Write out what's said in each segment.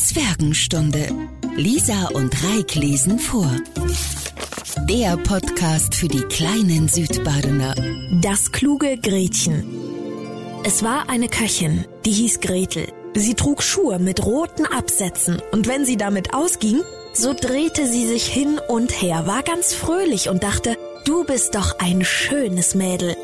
Zwergenstunde. Lisa und Reik lesen vor. Der Podcast für die kleinen Südbadener. Das kluge Gretchen. Es war eine Köchin, die hieß Gretel. Sie trug Schuhe mit roten Absätzen und wenn sie damit ausging, so drehte sie sich hin und her, war ganz fröhlich und dachte, du bist doch ein schönes Mädel.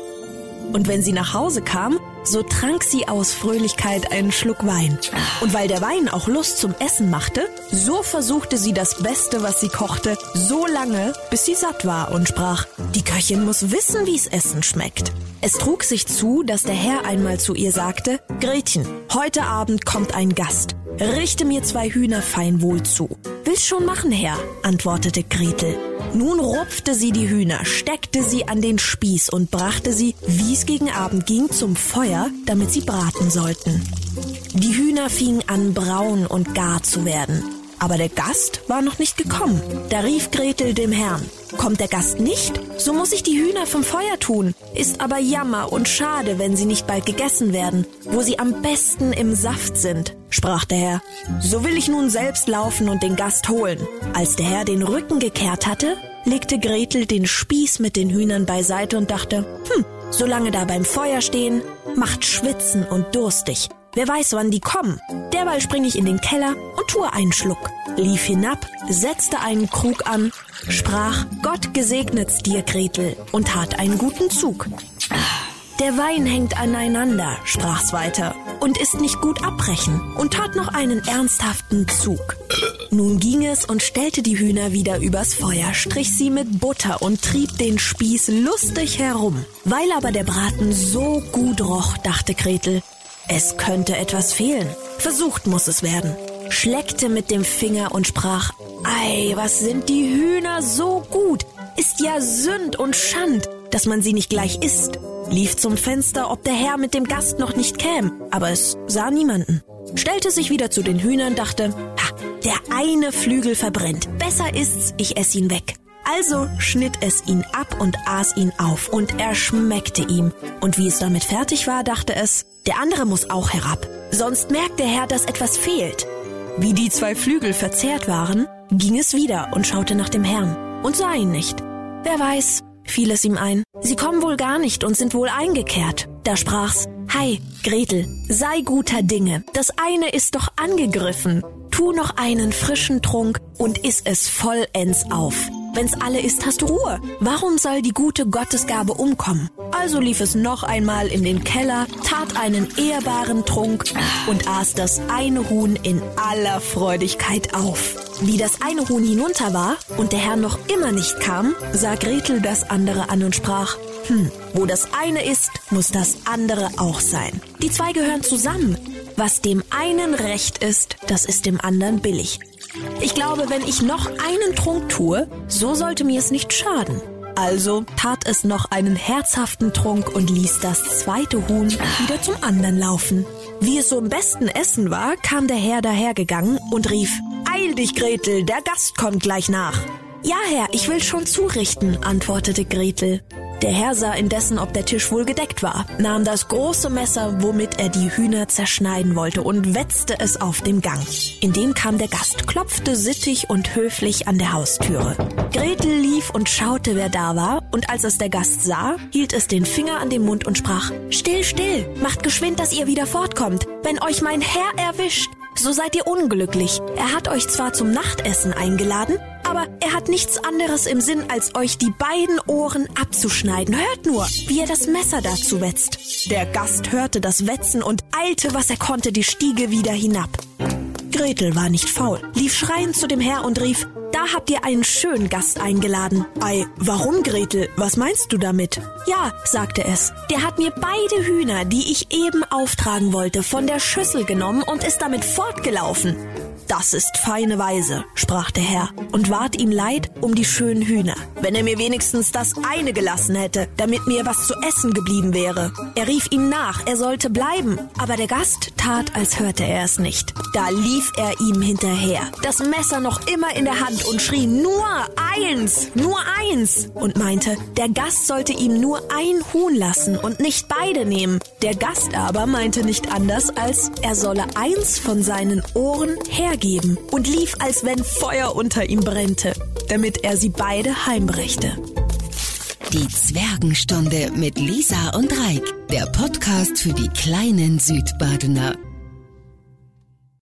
Und wenn sie nach Hause kam, so trank sie aus Fröhlichkeit einen Schluck Wein. Und weil der Wein auch Lust zum Essen machte, so versuchte sie das Beste, was sie kochte, so lange, bis sie satt war und sprach, die Köchin muss wissen, wie's Essen schmeckt. Es trug sich zu, dass der Herr einmal zu ihr sagte, Gretchen, heute Abend kommt ein Gast. Richte mir zwei Hühner fein wohl zu. Will's schon machen, Herr, antwortete Gretel. Nun rupfte sie die Hühner, steckte sie an den Spieß und brachte sie, wie's gegen Abend ging, zum Feuer, damit sie braten sollten. Die Hühner fingen an, braun und gar zu werden. Aber der Gast war noch nicht gekommen. Da rief Gretel dem Herrn, kommt der Gast nicht, so muss ich die Hühner vom Feuer tun. Ist aber Jammer und schade, wenn sie nicht bald gegessen werden, wo sie am besten im Saft sind, sprach der Herr. So will ich nun selbst laufen und den Gast holen. Als der Herr den Rücken gekehrt hatte, legte Gretel den Spieß mit den Hühnern beiseite und dachte, hm, solange da beim Feuer stehen, macht schwitzen und durstig. Wer weiß, wann die kommen. Derweil springe ich in den Keller und tue einen Schluck. Lief hinab, setzte einen Krug an, sprach, Gott gesegnet's dir, Gretel, und tat einen guten Zug. Der Wein hängt aneinander, sprach's weiter, und ist nicht gut abbrechen, und tat noch einen ernsthaften Zug. Nun ging es und stellte die Hühner wieder übers Feuer, strich sie mit Butter und trieb den Spieß lustig herum. Weil aber der Braten so gut roch, dachte Gretel, es könnte etwas fehlen. Versucht muss es werden. Schleckte mit dem Finger und sprach, Ei, was sind die Hühner so gut? Ist ja Sünd und Schand, dass man sie nicht gleich isst. Lief zum Fenster, ob der Herr mit dem Gast noch nicht käm, aber es sah niemanden. Stellte sich wieder zu den Hühnern, dachte, ha, der eine Flügel verbrennt. Besser ist's, ich ess ihn weg. Also schnitt es ihn ab und aß ihn auf, und er schmeckte ihm. Und wie es damit fertig war, dachte es, der andere muss auch herab, sonst merkt der Herr, dass etwas fehlt. Wie die zwei Flügel verzehrt waren, ging es wieder und schaute nach dem Herrn und sah ihn nicht. Wer weiß, fiel es ihm ein. Sie kommen wohl gar nicht und sind wohl eingekehrt. Da sprach's, Hi, Gretel, sei guter Dinge. Das eine ist doch angegriffen. Tu noch einen frischen Trunk und iss es vollends auf. Wenn's alle ist, hast du Ruhe. Warum soll die gute Gottesgabe umkommen? Also lief es noch einmal in den Keller, tat einen ehrbaren Trunk und aß das eine Huhn in aller Freudigkeit auf. Wie das eine Huhn hinunter war und der Herr noch immer nicht kam, sah Gretel das andere an und sprach, hm, wo das eine ist, muss das andere auch sein. Die zwei gehören zusammen. Was dem einen recht ist, das ist dem anderen billig. Ich glaube, wenn ich noch einen Trunk tue, so sollte mir es nicht schaden. Also tat es noch einen herzhaften Trunk und ließ das zweite Huhn wieder zum anderen laufen. Wie es so im besten Essen war, kam der Herr dahergegangen und rief, Eil dich, Gretel, der Gast kommt gleich nach. Ja, Herr, ich will schon zurichten, antwortete Gretel. Der Herr sah indessen, ob der Tisch wohl gedeckt war, nahm das große Messer, womit er die Hühner zerschneiden wollte, und wetzte es auf dem Gang. In dem kam der Gast, klopfte sittig und höflich an der Haustüre. Gretel lief und schaute, wer da war, und als es der Gast sah, hielt es den Finger an den Mund und sprach, Still, still, macht geschwind, dass ihr wieder fortkommt. Wenn euch mein Herr erwischt, so seid ihr unglücklich. Er hat euch zwar zum Nachtessen eingeladen, aber er hat nichts anderes im Sinn, als euch die beiden Ohren abzuschneiden. Hört nur, wie er das Messer dazu wetzt. Der Gast hörte das Wetzen und eilte, was er konnte, die Stiege wieder hinab. Gretel war nicht faul, lief schreiend zu dem Herr und rief, da habt ihr einen schönen Gast eingeladen. Ei, warum, Gretel? Was meinst du damit? Ja, sagte es. Der hat mir beide Hühner, die ich eben auftragen wollte, von der Schüssel genommen und ist damit fortgelaufen. Das ist feine Weise, sprach der Herr, und ward ihm leid um die schönen Hühner. Wenn er mir wenigstens das eine gelassen hätte, damit mir was zu essen geblieben wäre. Er rief ihm nach, er sollte bleiben, aber der Gast tat, als hörte er es nicht. Da lief er ihm hinterher, das Messer noch immer in der Hand und schrie nur eins, nur eins und meinte, der Gast sollte ihm nur ein Huhn lassen und nicht beide nehmen. Der Gast aber meinte nicht anders, als er solle eins von seinen Ohren hergeben und lief, als wenn Feuer unter ihm brennte, damit er sie beide heimbrächte. Die Zwergenstunde mit Lisa und Reik, der Podcast für die kleinen Südbadener.